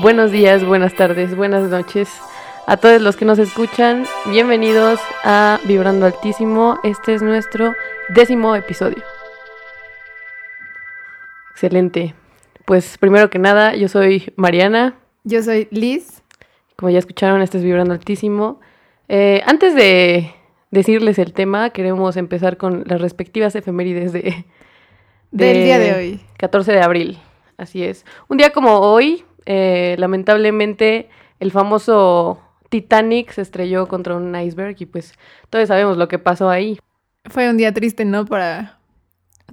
buenos días, buenas tardes, buenas noches a todos los que nos escuchan. Bienvenidos a Vibrando Altísimo. Este es nuestro décimo episodio. Excelente. Pues primero que nada, yo soy Mariana. Yo soy Liz. Como ya escucharon, este es Vibrando Altísimo. Eh, antes de decirles el tema, queremos empezar con las respectivas efemérides de, del día de hoy. 14 de abril. Así es. Un día como hoy, eh, lamentablemente, el famoso Titanic se estrelló contra un iceberg y pues todos sabemos lo que pasó ahí. Fue un día triste, ¿no? Para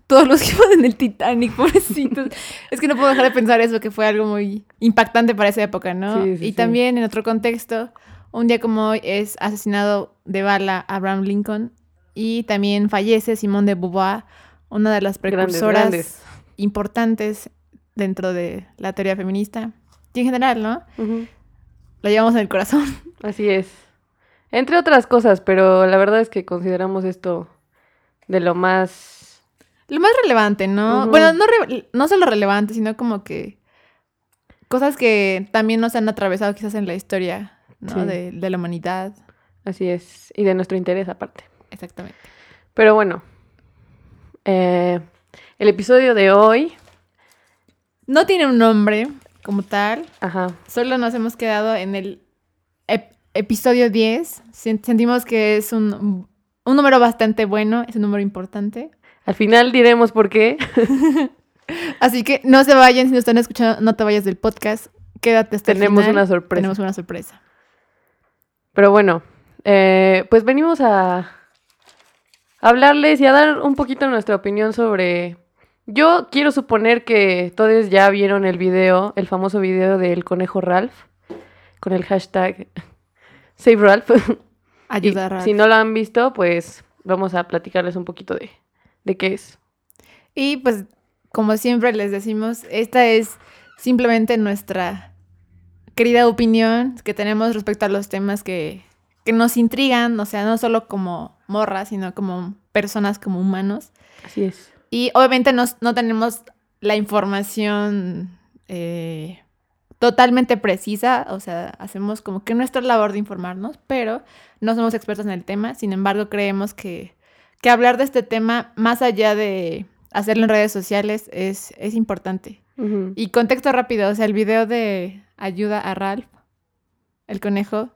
todos los que iban en el Titanic, pobrecitos. es que no puedo dejar de pensar eso, que fue algo muy impactante para esa época, ¿no? y también en otro contexto, un día como hoy es asesinado de bala Abraham Lincoln y también fallece Simone de Beauvoir, una de las precursoras importantes dentro de la teoría feminista. Y en general, ¿no? La llevamos en el corazón. Así es. Entre otras cosas, pero la verdad es que consideramos esto de lo más... Lo más relevante, ¿no? Bueno, no, no solo relevante, sino como que cosas que también nos han atravesado quizás en la historia, ¿no? De, de la humanidad. Así es. Y de nuestro interés aparte. Exactamente. Pero bueno, eh, el episodio de hoy no tiene un nombre como tal. Ajá. Solo nos hemos quedado en el episodio 10. Sentimos que es un, un número bastante bueno, es un número importante. Al final diremos por qué. Así que no se vayan, si nos están escuchando, no te vayas del podcast. Quédate hasta Tenemos el final. una sorpresa. Tenemos una sorpresa. Pero bueno, eh, pues venimos a hablarles y a dar un poquito nuestra opinión sobre... Yo quiero suponer que todos ya vieron el video, el famoso video del conejo Ralph, con el hashtag Save Ralph. Ayuda a Ralph. Si no lo han visto, pues vamos a platicarles un poquito de, de qué es. Y pues, como siempre les decimos, esta es simplemente nuestra querida opinión que tenemos respecto a los temas que, que nos intrigan, o sea, no solo como morras, sino como personas, como humanos. Así es. Y obviamente no, no tenemos la información eh, totalmente precisa, o sea, hacemos como que nuestra labor de informarnos, pero no somos expertos en el tema, sin embargo creemos que, que hablar de este tema, más allá de hacerlo en redes sociales, es, es importante. Y contexto rápido, o sea, el video de ayuda a Ralph, el conejo,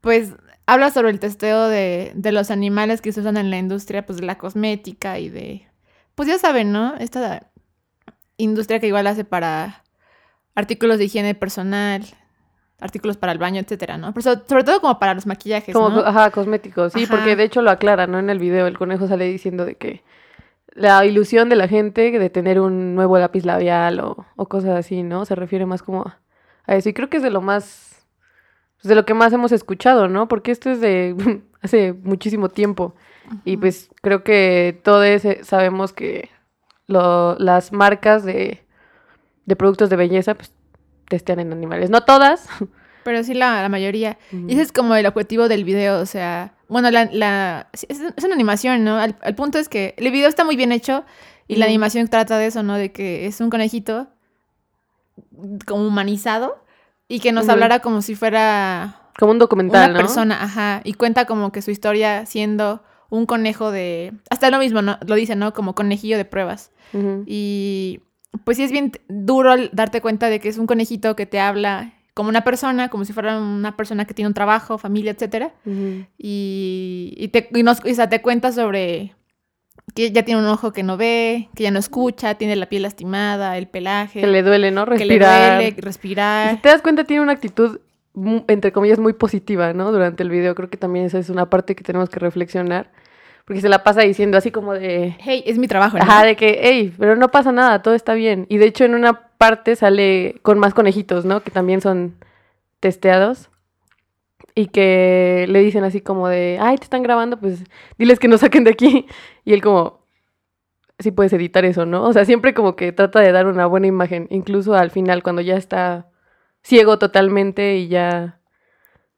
pues habla sobre el testeo de, de los animales que se usan en la industria, pues de la cosmética y de, pues ya saben, ¿no? Esta industria que igual hace para artículos de higiene personal, artículos para el baño, etcétera, ¿no? Pero so- sobre todo como para los maquillajes, Como, ¿no? ajá, cosméticos, sí, Ajá. porque de hecho lo aclara, ¿no? En el video el conejo sale diciendo de que la ilusión de la gente de tener un nuevo lápiz labial o, o cosas así, ¿no? Se refiere más como a, a eso. Y creo que es de lo más, pues, de lo que más hemos escuchado, ¿no? Porque esto es de hace muchísimo tiempo. Y pues creo que todos eh, sabemos que lo- las marcas de, de productos de belleza, pues testean en animales. No todas. Pero sí la, la mayoría. Y ese es como el objetivo del video, o sea, bueno, la, es, es una animación, ¿no? Al punto es que el video está muy bien hecho y la animación trata de eso, ¿no? De que es un conejito como humanizado y que nos hablara como si fuera Como un documental, una ¿no? persona, ajá, y cuenta como que su historia siendo un conejo de... Hasta lo mismo, ¿no? Lo dice, ¿no? Como conejillo de pruebas. Y pues sí es bien duro darte cuenta de que es un conejito que te habla como una persona, como si fuera una persona que tiene un trabajo, familia, etcétera. Y, y, te, y nos, o sea, te cuenta sobre que ya tiene un ojo que no ve, que ya no escucha, tiene la piel lastimada, el pelaje, Que le duele, ¿no? que Respirar. le duele Y respirar. si te das cuenta, tiene una actitud, entre comillas, muy positiva, ¿no? Durante el video. Creo que también esa es una parte que tenemos que reflexionar. Porque se la pasa diciendo así como de... Hey, es mi trabajo, ¿no? Ajá, de que, hey, pero no pasa nada, todo está bien. Y de hecho en una parte sale con más conejitos, ¿no? Que también son testeados. Y que le dicen así como de, ay, te están grabando, pues diles que nos saquen de aquí. Y él como, sí puedes editar eso, ¿no? O sea, siempre como que trata de dar una buena imagen. Incluso al final, cuando ya está ciego totalmente y ya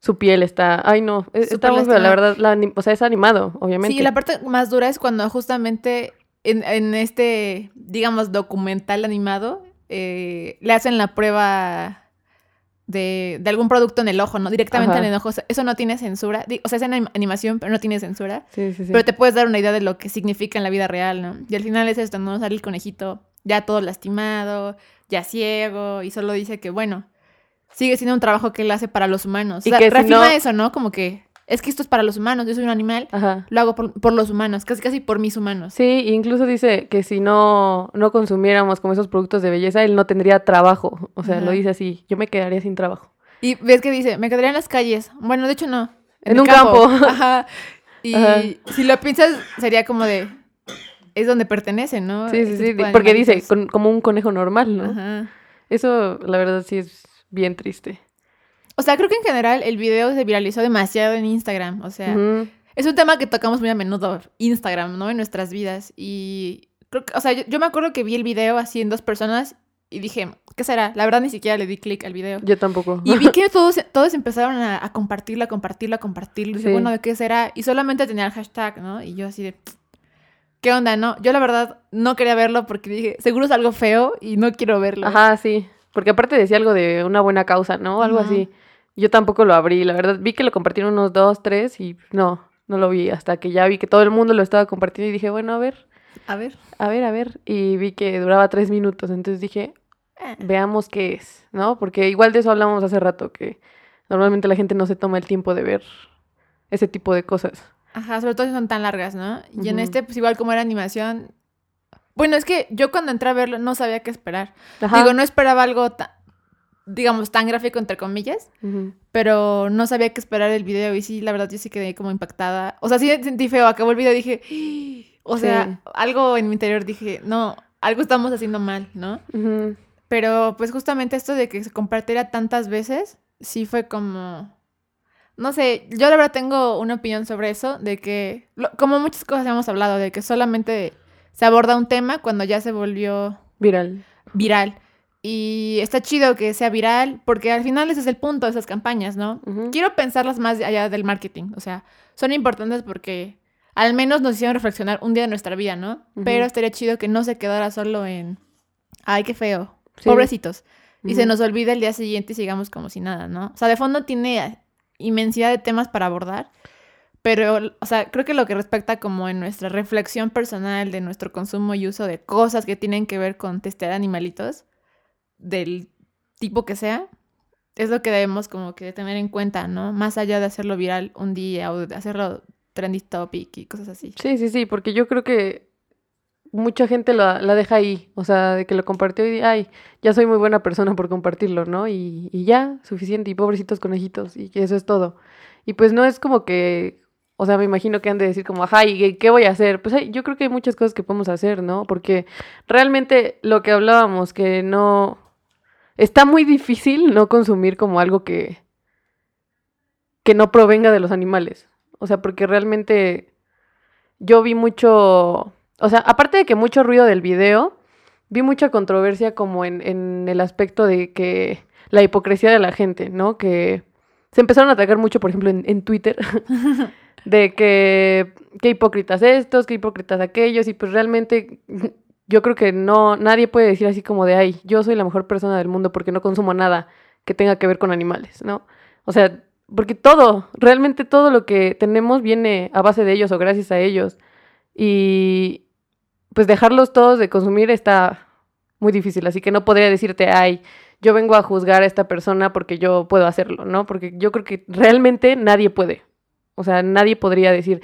su piel está, ay no, es- Súper está muy feo, la verdad, la o sea, es animado, obviamente. Sí, la parte más dura es cuando justamente en, en este, digamos, documental animado, eh, le hacen la prueba de, algún producto en el ojo, ¿no? Directamente en el ojo. Eso no tiene censura. O sea, es en animación, pero no tiene censura. Sí, sí, sí. Pero te puedes dar una idea de lo que significa en la vida real, ¿no? Y al final es esto, ¿no? Sale el conejito ya todo lastimado, ya ciego, y solo dice que, bueno, sigue siendo un trabajo que él hace para los humanos. Y que reafirma eso, ¿no? Como que es que esto es para los humanos, yo soy un animal, lo hago por, los humanos, casi casi por mis humanos. Sí, incluso dice que si no, no consumiéramos como esos productos de belleza, él no tendría trabajo. O sea, lo dice así, yo me quedaría sin trabajo. Y ves que dice, me quedaría en las calles. Bueno, de hecho no. En, un campo. Ajá. Y si lo piensas, sería como de, es donde pertenece, ¿no? Sí, sí, sí, porque dice, como un conejo normal, ¿no? Ajá. Eso, la verdad, sí es bien triste. O sea, creo que en general el video se viralizó demasiado en Instagram. O sea, es un tema que tocamos muy a menudo, Instagram, ¿no? En nuestras vidas. Y creo que, o sea, yo, me acuerdo que vi el video así en dos personas y dije, ¿qué será? La verdad ni siquiera le di clic al video. Yo tampoco. Y vi que todos, todos empezaron a, compartirlo, a compartirlo, a compartirlo. Y dije, bueno, ¿de qué será? Y solamente tenía el hashtag, ¿no? Y yo así de, ¿qué onda, no? Yo la verdad no quería verlo porque dije, seguro es algo feo y no quiero verlo. Ajá, sí. Porque aparte decía algo de una buena causa, ¿no? Algo así. Yo tampoco lo abrí, la verdad. Vi que lo compartieron unos dos, tres y no, no lo vi. Hasta que ya vi que todo el mundo lo estaba compartiendo y dije, bueno, a ver. A ver. A ver, a ver. Y vi que duraba tres minutos. Entonces dije, eh. veamos qué es, ¿no? Porque igual de eso hablamos hace rato, que normalmente la gente no se toma el tiempo de ver ese tipo de cosas. Ajá, sobre todo si son tan largas, ¿no? Y en este, pues igual como era animación. Bueno, es que yo cuando entré a verlo no sabía qué esperar. Digo, no esperaba algo tan digamos, tan gráfico entre comillas, pero no sabía qué esperar el video y sí, la verdad yo sí quedé como impactada. O sea, sí sentí feo, acabó el video y dije, ¡Ah!". o sea, algo en mi interior dije, no, algo estamos haciendo mal, ¿no? Pero pues justamente esto de que se compartiera tantas veces, sí fue como... No sé, yo la verdad tengo una opinión sobre eso, de que, como muchas cosas hemos hablado, de que solamente se aborda un tema cuando ya se volvió... Viral. Viral. Y está chido que sea viral, porque al final ese es el punto de esas campañas, ¿no? Quiero pensarlas más allá del marketing. O sea, son importantes porque al menos nos hicieron reflexionar un día de nuestra vida, ¿no? Pero estaría chido que no se quedara solo en, ay, qué feo, pobrecitos. Y se nos olvida el día siguiente y sigamos como si nada, ¿no? O sea, de fondo tiene inmensidad de temas para abordar, pero, o sea, creo que lo que respecta como en nuestra reflexión personal de nuestro consumo y uso de cosas que tienen que ver con testear animalitos, del tipo que sea, es lo que debemos como que tener en cuenta, ¿no? Más allá de hacerlo viral un día o de hacerlo trendy topic y cosas así. Sí, sí, sí, porque yo creo que mucha gente la, la deja ahí, o sea, de que lo compartió y, ay, ya soy muy buena persona por compartirlo, ¿no? Y, y ya, suficiente, y pobrecitos conejitos, y eso es todo. Y pues no es como que, o sea, me imagino que han de decir como, ajá, ¿y qué voy a hacer? Pues yo creo que hay muchas cosas que podemos hacer, ¿no? Porque realmente lo que hablábamos, que no, está muy difícil no consumir como algo que, que no provenga de los animales. O sea, porque realmente yo vi mucho, o sea, aparte de que mucho ruido del video, vi mucha controversia como en, en el aspecto de que la hipocresía de la gente, ¿no? Que se empezaron a atacar mucho, por ejemplo, en, en Twitter, de que qué hipócritas estos, qué hipócritas aquellos, y pues realmente yo creo que no, nadie puede decir así como de, ay, yo soy la mejor persona del mundo porque no consumo nada que tenga que ver con animales, ¿no? O sea, porque todo, realmente todo lo que tenemos viene a base de ellos o gracias a ellos. Y pues dejarlos todos de consumir está muy difícil, así que no podría decirte, ay, yo vengo a juzgar a esta persona porque yo puedo hacerlo, ¿no? Porque yo creo que realmente nadie puede. O sea, nadie podría decir,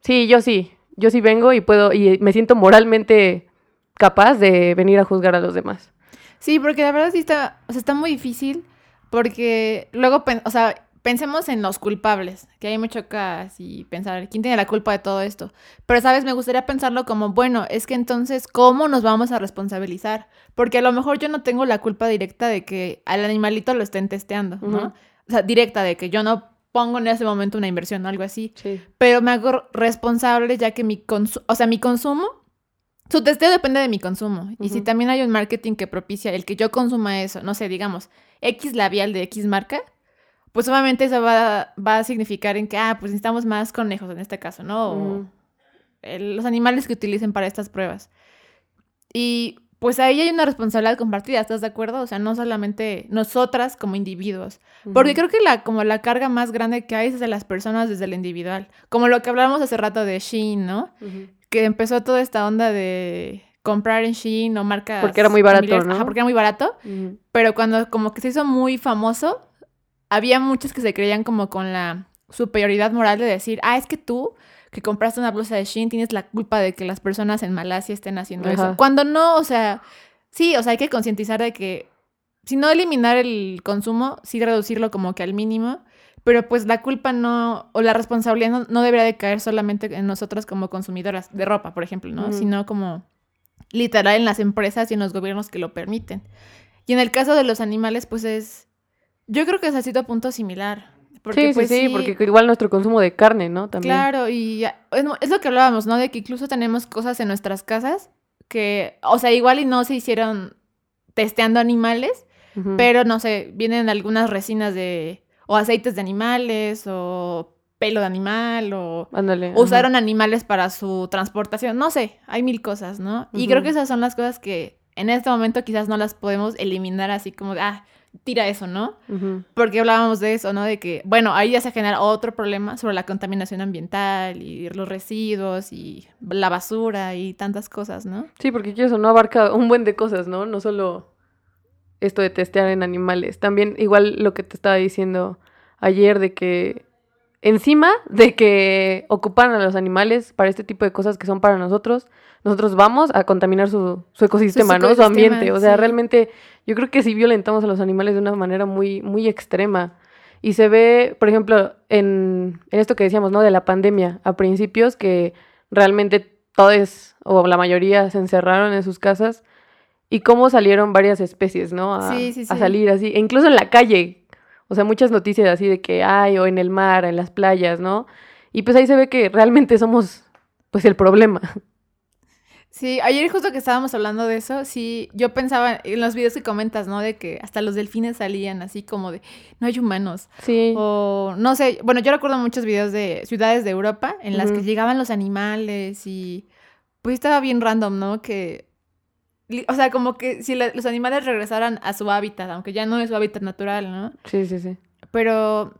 sí, yo sí, yo sí vengo y puedo, y me siento moralmente capaz de venir a juzgar a los demás. Sí, porque la verdad sí está, o sea, está muy difícil porque luego, o sea, pensemos en los culpables, que hay mucho y pensar quién tiene la culpa de todo esto. Pero, ¿sabes? Me gustaría pensarlo como, bueno, es que entonces, ¿cómo nos vamos a responsabilizar? Porque a lo mejor yo no tengo la culpa directa de que al animalito lo estén testeando, ¿no? O sea, directa de que yo no pongo en ese momento una inversión o algo así. Sí. Pero me hago responsable ya que mi, consumo, o sea, mi consumo su testeo depende de mi consumo. Y si también hay un marketing que propicia el que yo consuma eso, no sé, digamos, X labial de X marca, pues obviamente eso va, a significar en que, ah, pues necesitamos más conejos en este caso, ¿no? O los animales que utilicen para estas pruebas. Y pues ahí hay una responsabilidad compartida, ¿estás de acuerdo? O sea, no solamente nosotras como individuos. Porque creo que la, como la carga más grande que hay es de las personas desde el individual. Como lo que hablábamos hace rato de Shein, ¿no? Que empezó toda esta onda de comprar en Shein o marcas... Porque era muy barato, ¿no? porque era muy barato. Pero cuando como que se hizo muy famoso, había muchos que se creían como con la superioridad moral de decir, ah, es que tú que compraste una blusa de Shein tienes la culpa de que las personas en Malasia estén haciendo eso. Cuando no, o sea, sí, o sea, hay que concientizar de que, si no eliminar el consumo, sí reducirlo como que al mínimo, pero pues la culpa no, o la responsabilidad no, debería de caer solamente en nosotras como consumidoras de ropa, por ejemplo, ¿no? Sino como literal en las empresas y en los gobiernos que lo permiten. Y en el caso de los animales, pues es, yo creo que es a punto similar sí, pues, sí, sí, porque igual nuestro consumo de carne, ¿no? También. Claro, y es lo que hablábamos, ¿no? De que incluso tenemos cosas en nuestras casas que, o sea, igual y no se hicieron testeando animales, pero no sé, vienen algunas resinas de, o aceites de animales, o pelo de animal, o usaron animales para su transportación, no sé, hay mil cosas, ¿no? Y creo que esas son las cosas que en este momento quizás no las podemos eliminar así como, ah, tira eso, ¿no? Porque hablábamos de eso, ¿no? De que, bueno, ahí ya se genera otro problema sobre la contaminación ambiental y los residuos y la basura y tantas cosas, ¿no? Sí, porque eso no abarca un buen de cosas, ¿no? No solo esto de testear en animales, también igual lo que te estaba diciendo ayer de que encima de que ocupan a los animales para este tipo de cosas que son para nosotros, nosotros vamos a contaminar su, ecosistema, ¿no? Su ambiente. O sea, realmente yo creo que sí violentamos a los animales de una manera muy, muy extrema. Y se ve, por ejemplo, en, en esto que decíamos, ¿no? De la pandemia, a principios que realmente todos o la mayoría se encerraron en sus casas y cómo salieron varias especies, ¿no? A, a salir así, e incluso en la calle, o sea, muchas noticias así de que hay, o en el mar, en las playas, ¿no? Y pues ahí se ve que realmente somos, pues, el problema. Sí, ayer justo que estábamos hablando de eso, sí, yo pensaba en los videos que comentas, ¿no? De que hasta los delfines salían así como de, no hay humanos. Sí. O, no sé, bueno, yo recuerdo muchos videos de ciudades de Europa en las que llegaban los animales y, pues estaba bien random, ¿no? Que, o sea, como que si los animales regresaran a su hábitat, aunque ya no es su hábitat natural, ¿no? Sí, sí, sí. Pero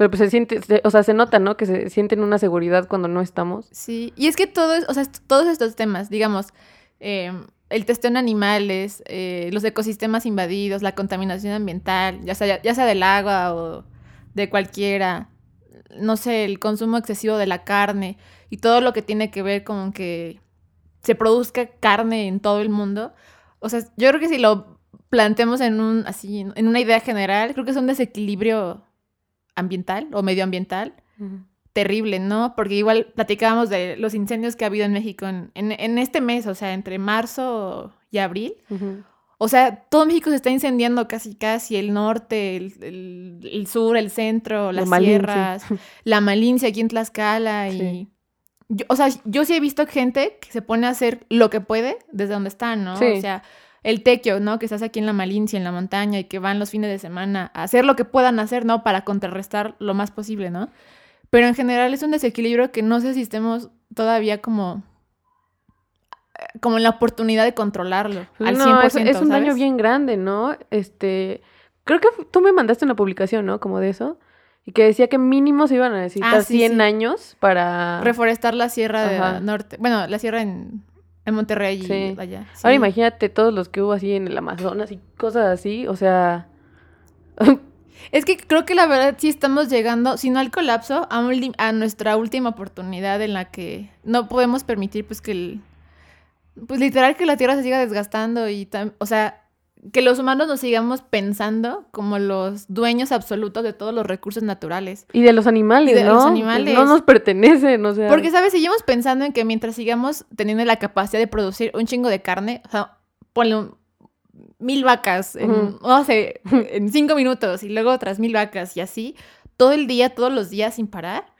pero pues se siente, o sea, se nota, ¿no? Que se sienten una seguridad cuando no estamos. Sí, y es que todo o sea, todos estos temas, digamos, em, el testeo en animales, eh, los ecosistemas invadidos, la contaminación ambiental, ya sea, ya sea del agua o de cualquiera, no sé, el consumo excesivo de la carne y todo lo que tiene que ver con que se produzca carne en todo el mundo. O sea, yo creo que si lo planteamos en un así en una idea general, creo que es un desequilibrio ambiental o medioambiental terrible, ¿no? Porque igual platicábamos de los incendios que ha habido en México en, en, este mes, o sea, entre marzo y abril. O sea, todo México se está incendiando casi, casi, el norte, el, sur, el centro, las sierras, la Malincia aquí en Tlaxcala y... o sea, yo sí he visto gente que se pone a hacer lo que puede desde donde está, ¿no? O sea, el tequio, ¿no? Que estás aquí en la Malincia, en la montaña y que van los fines de semana a hacer lo que puedan hacer, ¿no? Para contrarrestar lo más posible, ¿no? Pero en general es un desequilibrio que no sé si estemos todavía como como en la oportunidad de controlarlo al no, Es, es un daño bien grande, ¿no? Este, creo que tú me mandaste una publicación, ¿no? Como de eso. Y que decía que mínimo se iban a necesitar ah, 100 años para... Reforestar la sierra de norte. Bueno, la sierra en en Monterrey y allá. Ahora imagínate todos los que hubo así en el Amazonas y cosas así, o sea... es que creo que la verdad sí estamos llegando, si no al colapso, a, a nuestra última oportunidad en la que no podemos permitir pues que el... Pues literal que la Tierra se siga desgastando y, o sea, que los humanos nos sigamos pensando como los dueños absolutos de todos los recursos naturales. Y de los animales, de Los animales. No nos pertenecen, o sea. Porque, ¿sabes? Seguimos pensando en que mientras sigamos teniendo la capacidad de producir un chingo de carne, o sea, ponle mil vacas en, no sé, en cinco minutos y luego otras mil vacas y así, todo el día, todos los días sin parar.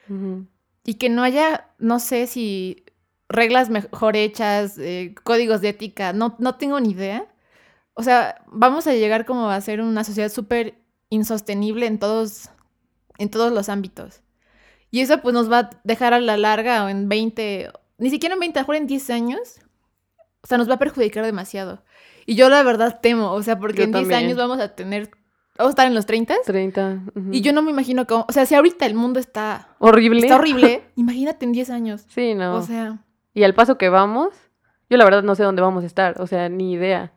Y que no haya, no sé si reglas mejor hechas, eh, códigos de ética, no, no tengo ni idea o sea, vamos a llegar como a ser una sociedad súper insostenible en todos, en todos los ámbitos. Y eso pues nos va a dejar a la larga o en 20, ni siquiera en 20, mejor en 10 años, o sea, nos va a perjudicar demasiado. Y yo la verdad temo, o sea, porque en 10 años vamos a tener, vamos a estar en los 30. 30. Y yo no me imagino cómo, o sea, si ahorita el mundo está horrible. Está horrible, imagínate en 10 años. Sí, no. O sea. Y al paso que vamos, yo la verdad no sé dónde vamos a estar, o sea, ni idea.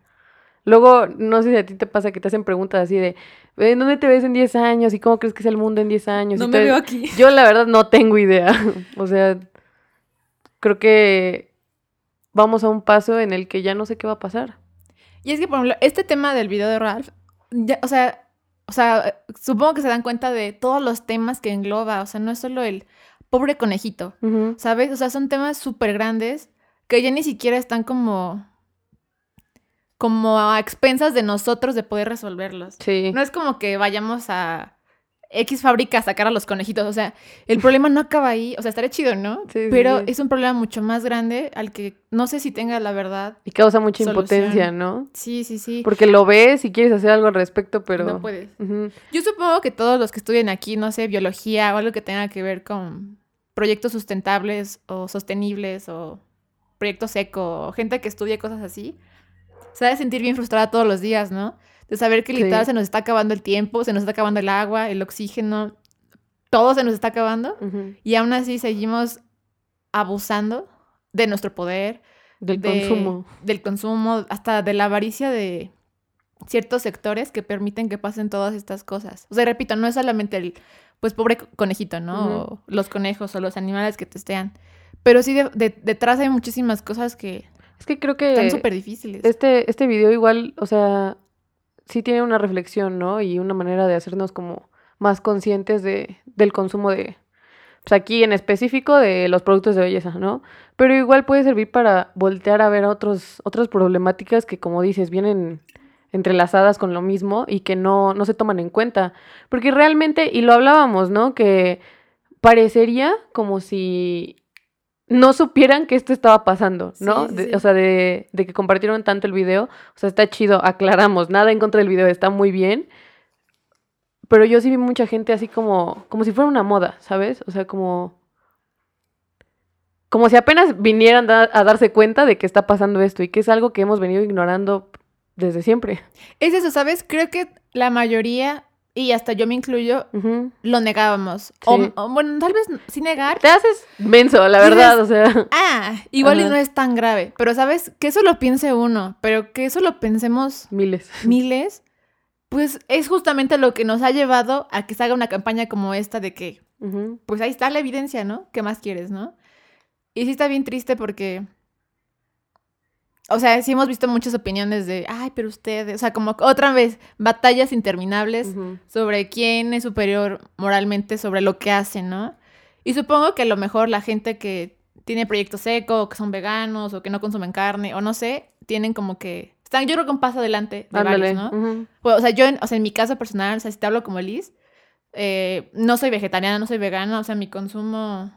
Luego, no sé si a ti te pasa que te hacen preguntas así de, ¿dónde te ves en 10 años? ¿Y cómo crees que es el mundo en 10 años? No me veo aquí. Yo la verdad no tengo idea. o sea, creo que vamos a un paso en el que ya no sé qué va a pasar. Y es que, por ejemplo, este tema del video de Ralph, o sea, o sea, supongo que se dan cuenta de todos los temas que engloba, o sea, no es solo el pobre conejito, ¿sabes? O sea, son temas súper grandes que ya ni siquiera están como como a expensas de nosotros de poder resolverlos. Sí. No es como que vayamos a X fábrica a sacar a los conejitos. O sea, el problema no acaba ahí. O sea, estaría chido, ¿no? Sí, Pero es un problema mucho más grande al que no sé si tenga la verdad. Y causa mucha impotencia, ¿no? Sí, sí, sí. Porque lo ves y quieres hacer algo al respecto, pero. No puedes. Yo supongo que todos los que estudian aquí, no sé, biología o algo que tenga que ver con proyectos sustentables o sostenibles o proyectos eco o gente que estudie cosas así, se ha de sentir bien frustrada todos los días, ¿no? de saber que literal se nos está acabando el tiempo, se nos está acabando el agua, el oxígeno, todo se nos está acabando y aún así seguimos abusando de nuestro poder, del consumo, del consumo, hasta de la avaricia de ciertos sectores que permiten que pasen todas estas cosas. O sea, repito, no es solamente el, pues, pobre conejito, ¿no? O los conejos o los animales que testean. Pero sí detrás hay muchísimas cosas que... Es que creo que... Están súper difíciles. Este, este video igual, o sea, sí tiene una reflexión, ¿no? Y una manera de hacernos como más conscientes de, del consumo de, pues aquí en específico de los productos de belleza, ¿no? Pero igual puede servir para voltear a ver otros, otras problemáticas que, como dices, vienen entrelazadas con lo mismo y que no, no se toman en cuenta. Porque realmente, y lo hablábamos, ¿no? Que parecería como si no supieran que esto estaba pasando, ¿no? O sea, de, que compartieron tanto el video. O sea, está chido, aclaramos, nada en contra del video, está muy bien. Pero yo sí vi mucha gente así como, como si fuera una moda, ¿sabes? O sea, como... Como si apenas vinieran a darse cuenta de que está pasando esto y que es algo que hemos venido ignorando desde siempre. Es eso, ¿sabes? Creo que la mayoría y hasta yo me incluyo, lo negábamos. O, bueno, tal vez sin negar. Te haces menso, la verdad, o sea. Ah, igual y no es tan grave. Pero, ¿sabes? Que eso lo piense uno, pero que eso lo pensemos. Miles. Miles. Pues es justamente lo que nos ha llevado a que se haga una campaña como esta de que, pues ahí está la evidencia, ¿no? ¿Qué más quieres, no? Y sí está bien triste porque o sea, sí hemos visto muchas opiniones de, ay, pero ustedes, o sea, como otra vez, batallas interminables sobre quién es superior moralmente sobre lo que hacen, ¿no? Y supongo que a lo mejor la gente que tiene proyectos seco, o que son veganos, o que no consumen carne, o no sé, tienen como que, están yo creo que un paso adelante de varios, ¿no? pues, o sea, yo, o sea, en mi caso personal, o sea, si te hablo como Liz, eh, no soy vegetariana, no soy vegana, o sea, mi consumo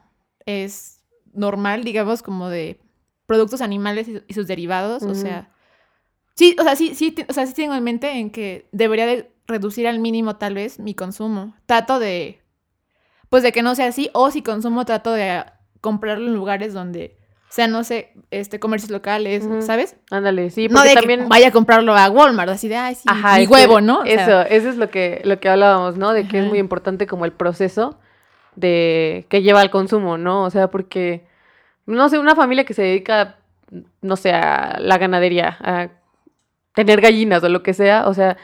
es normal, digamos, como de productos animales y, sus derivados, o sea, sí, o sea, sí, sí, o sea, sí tengo en mente en que debería de reducir al mínimo tal vez mi consumo. Trato de, pues de que no sea así, o si consumo trato de comprarlo en lugares donde sea, no sé, este, comercios locales, ¿sabes? Ándale, sí, porque no de también... que vaya a comprarlo a Walmart, así de, ay, sí, Ajá, mi huevo, ¿no? eso, eso es lo que, lo que hablábamos, ¿no? De que es muy importante como el proceso de que lleva al consumo, ¿no? O sea, porque no sé, una familia que se dedica, no sé, a la ganadería, a tener gallinas o lo que sea, o sea,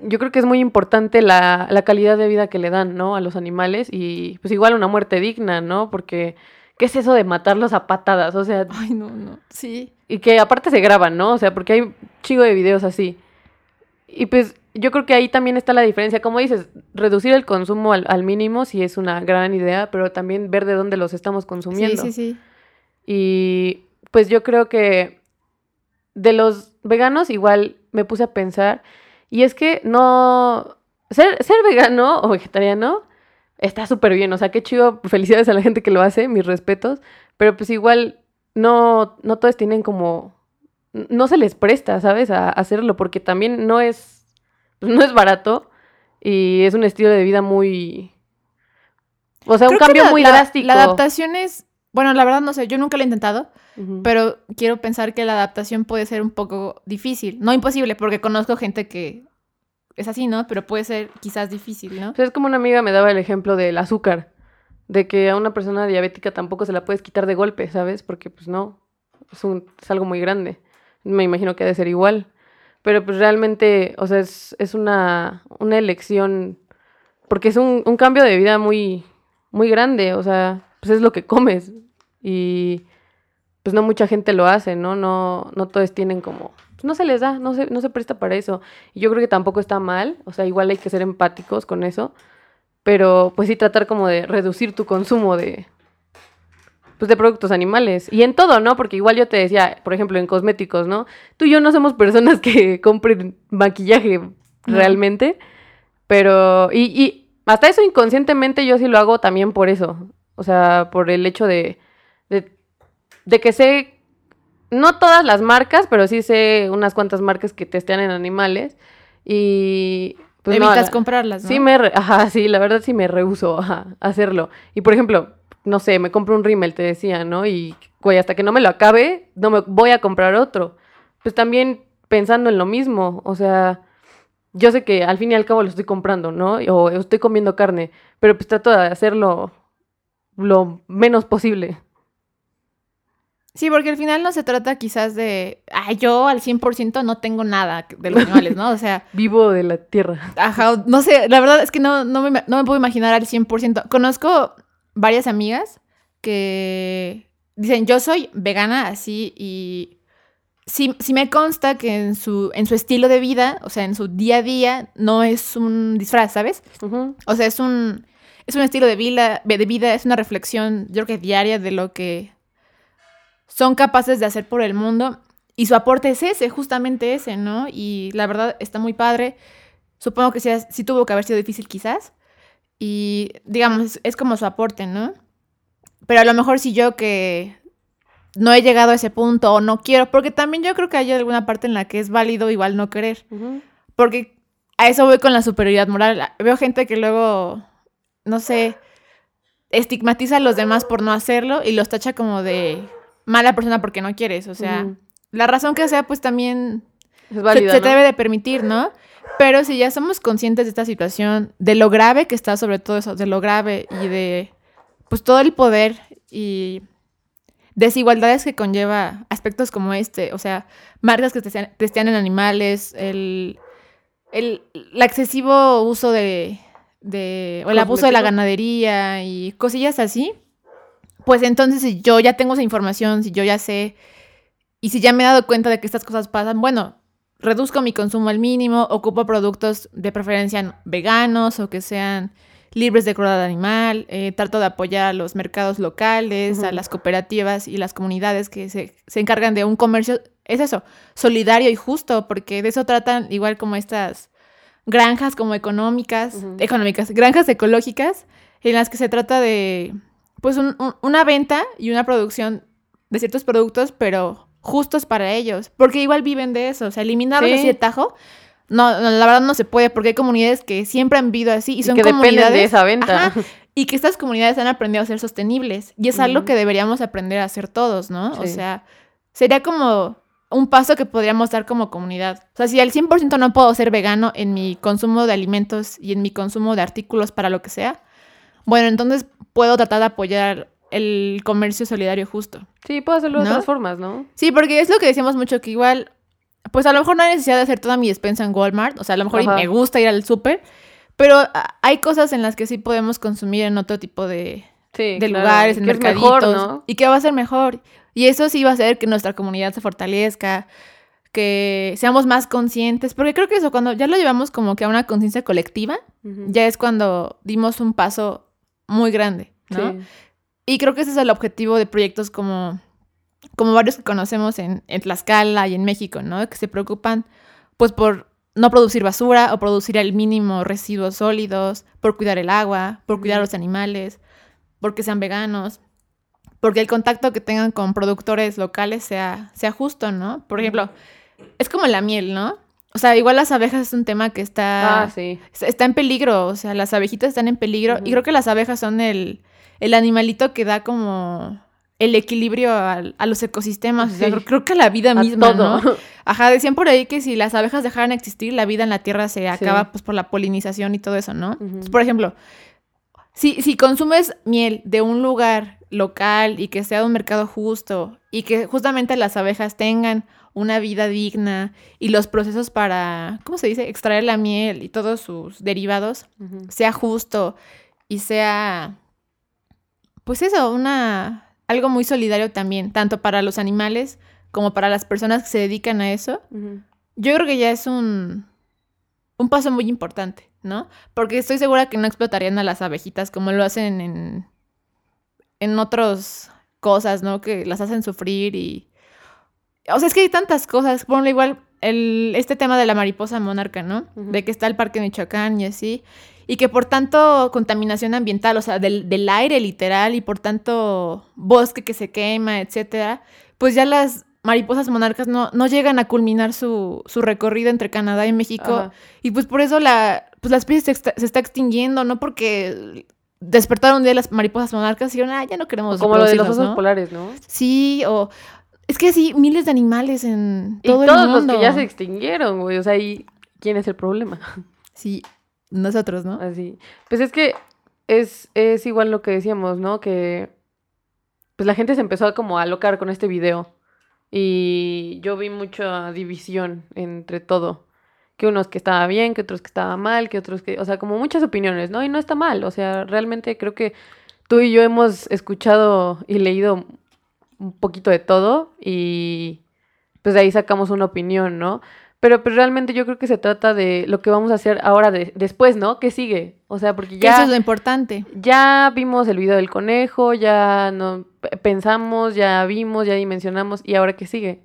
yo creo que es muy importante la, la calidad de vida que le dan, ¿no? A los animales y pues igual una muerte digna, ¿no? Porque, ¿qué es eso de matarlos a patadas? O sea... Ay, no, no, sí. Y que aparte se graban, ¿no? O sea, porque hay chigo de videos así. Y pues yo creo que ahí también está la diferencia. Como dices, reducir el consumo al, al mínimo sí es una gran idea, pero también ver de dónde los estamos consumiendo. Sí, sí, sí. Y pues yo creo que de los veganos igual me puse a pensar, y es que no, ser, ser vegano o vegetariano está súper bien, o sea, qué chido, felicidades a la gente que lo hace, mis respetos, pero pues igual no, no todos tienen como, no se les presta, ¿sabes? A, hacerlo, porque también no es, no es barato y es un estilo de vida muy... O sea, un cambio muy drástico. La adaptación es Bueno, la verdad no sé, yo nunca lo he intentado, pero quiero pensar que la adaptación puede ser un poco difícil. No imposible, porque conozco gente que es así, ¿no? Pero puede ser quizás difícil, ¿no? es como una amiga me daba el ejemplo del azúcar, de que a una persona diabética tampoco se la puedes quitar de golpe, ¿sabes? Porque pues no, es, un, es algo muy grande. Me imagino que ha de ser igual. Pero pues realmente, o sea, es, es una, una elección, porque es un, un cambio de vida muy, muy grande, o sea, pues es lo que comes. Y pues no mucha gente lo hace, ¿no? No, no todos tienen como no se les da, no se, no se presta para eso. Y yo creo que tampoco está mal, o sea, igual hay que ser empáticos con eso, pero pues sí tratar como de reducir tu consumo de, pues de productos animales. Y en todo, ¿no? Porque igual yo te decía, por ejemplo, en cosméticos, ¿no? Tú y yo no somos personas que compren maquillaje realmente, pero, y, y hasta eso inconscientemente yo sí lo hago también por eso, o sea, por el hecho de, de, de que sé no todas las marcas, pero sí sé unas cuantas marcas que testean en animales y... Pues, Evitas comprarlas, ¿no? Sí, me, ajá, sí, la verdad sí me rehuso a hacerlo. Y por ejemplo, no sé, me compro un rímel, te decía, ¿no? Y, güey, hasta que no me lo acabe, no me voy a comprar otro. Pues también pensando en lo mismo, o sea, yo sé que al fin y al cabo lo estoy comprando, ¿no? O estoy comiendo carne, pero pues trato de hacerlo lo menos posible. Sí, porque al final no se trata quizás de, ay, yo al 100% no tengo nada de los animales, ¿no? O sea... Vivo de la tierra. Ajá, no sé, la verdad es que no, no, me, no me puedo imaginar al 100%. Conozco varias amigas que dicen, yo soy vegana así y sí, sí, me consta que en su, en su estilo de vida, o sea, en su día a día, no es un disfraz, ¿sabes? O sea, es un, es un estilo de vida, de vida, es una reflexión, yo creo que diaria de lo que son capaces de hacer por el mundo. Y su aporte es ese, justamente ese, ¿no? Y la verdad está muy padre. Supongo que sí, tuvo que haber sido difícil quizás. Y digamos, es, como su aporte, ¿no? Pero a lo mejor si yo que no he llegado a ese punto o no quiero, porque también yo creo que hay alguna parte en la que es válido igual no querer. Porque a eso voy con la superioridad moral. Veo gente que luego, no sé, estigmatiza a los demás por no hacerlo y los tacha como de mala persona porque no quieres. O sea, la razón que sea, pues también se, debe de permitir, ¿no? Pero si ya somos conscientes de esta situación, de lo grave que está sobre todo eso, de lo grave y de pues todo el poder y desigualdades que conlleva aspectos como este, o sea, marcas que testean, en animales, el, el, excesivo uso de, de o el abuso de la ganadería y cosillas así, pues entonces si yo ya tengo esa información, si yo ya sé y si ya me he dado cuenta de que estas cosas pasan, bueno, reduzco mi consumo al mínimo, ocupo productos de preferencia veganos o que sean libres de crueldad animal, eh, trato de apoyar a los mercados locales, a las cooperativas y las comunidades que se, encargan de un comercio, es eso, solidario y justo, porque de eso tratan igual como estas granjas como económicas, económicas, granjas ecológicas, en las que se trata de pues una venta y una producción de ciertos productos, pero justos para ellos, porque igual viven de eso, o sea, eliminarlos así de tajo. No, la verdad no se puede, porque hay comunidades que siempre han vivido así y son comunidades de esa venta. y que estas comunidades han aprendido a ser sostenibles. Y es algo que deberíamos aprender a hacer todos, ¿no? O sea, sería como un paso que podríamos dar como comunidad. O sea, si al 100% no puedo ser vegano en mi consumo de alimentos y en mi consumo de artículos para lo que sea, bueno, entonces puedo tratar de apoyar el comercio solidario justo. Sí, puedo hacerlo de otras formas, ¿no? Sí, porque es lo que decíamos mucho, que igual, pues a lo mejor no hay necesidad de hacer toda mi despensa en Walmart, o sea, a lo mejor me gusta ir al súper, pero hay cosas en las que sí podemos consumir en otro tipo de, lugares, en mercaditos, y que va a ser mejor. Y eso sí va a hacer que nuestra comunidad se fortalezca, que seamos más conscientes, porque creo que eso, cuando ya lo llevamos como que a una conciencia colectiva, ya es cuando dimos un paso muy grande, ¿no? Y creo que ese es el objetivo de proyectos como, como varios que conocemos en, en Tlaxcala y en México, ¿no? Que se preocupan, pues, por no producir basura o producir al mínimo residuos sólidos, por cuidar el agua, por cuidar a los animales, porque sean veganos, porque el contacto que tengan con productores locales sea, sea justo, ¿no? Por ejemplo, es como la miel, ¿no? O sea, igual las abejas es un tema que está, ah, sí. está en peligro, o sea, las abejitas están en peligro y creo que las abejas son el, el animalito que da como el equilibrio a, los ecosistemas, o sea, creo que la vida misma, ¿no? Ajá, decían por ahí que si las abejas dejaran existir, la vida en la Tierra se acaba pues por la polinización y todo eso, ¿no? por ejemplo, si, si consumes miel de un lugar local y que sea un mercado justo y que justamente las abejas tengan una vida digna y los procesos para, ¿cómo se dice?, extraer la miel y todos sus derivados sea justo y sea, pues eso, una, algo muy solidario también, tanto para los animales como para las personas que se dedican a eso. Yo creo que ya es un, un paso muy importante, ¿no? Porque estoy segura que no explotarían a las abejitas como lo hacen en, en otras cosas, ¿no? Que las hacen sufrir y... O sea, es que hay tantas cosas. Ponle igual el, este tema de la mariposa monarca, ¿no? De que está el parque de Michoacán y así y que por tanto contaminación ambiental, o sea, del, aire literal y por tanto bosque que se quema, etcétera, pues ya las mariposas monarcas no, no llegan a culminar su, su recorrido entre Canadá y México. Y pues por eso la, pues la especie se está, extinguiendo, no porque despertaron un día las mariposas monarcas y dijeron, ah, ya no queremos Como lo de los osos polares, ¿no? Sí, o... Es que sí, miles de animales en todo y todos los que ya se extinguieron, güey. O sea, ¿y quién es el problema? Sí, nosotros, ¿no? Así. Pues es que es, es igual lo que decíamos, ¿no? Que pues la gente se empezó a como a alocar con este video. Y yo vi mucha división entre todo. Que unos que estaba bien, que otros que estaba mal, que otros que, o sea, como muchas opiniones, ¿no? Y no está mal, o sea, realmente creo que tú y yo hemos escuchado y leído un poquito de todo y pues de ahí sacamos una opinión, ¿no? Pero, pero realmente yo creo que se trata de lo que vamos a hacer ahora de, después, ¿no? ¿Qué sigue? O sea, porque ya... Eso es lo importante. Ya vimos el video del conejo, ya no pensamos, ya vimos, ya dimensionamos, ¿y ahora qué sigue?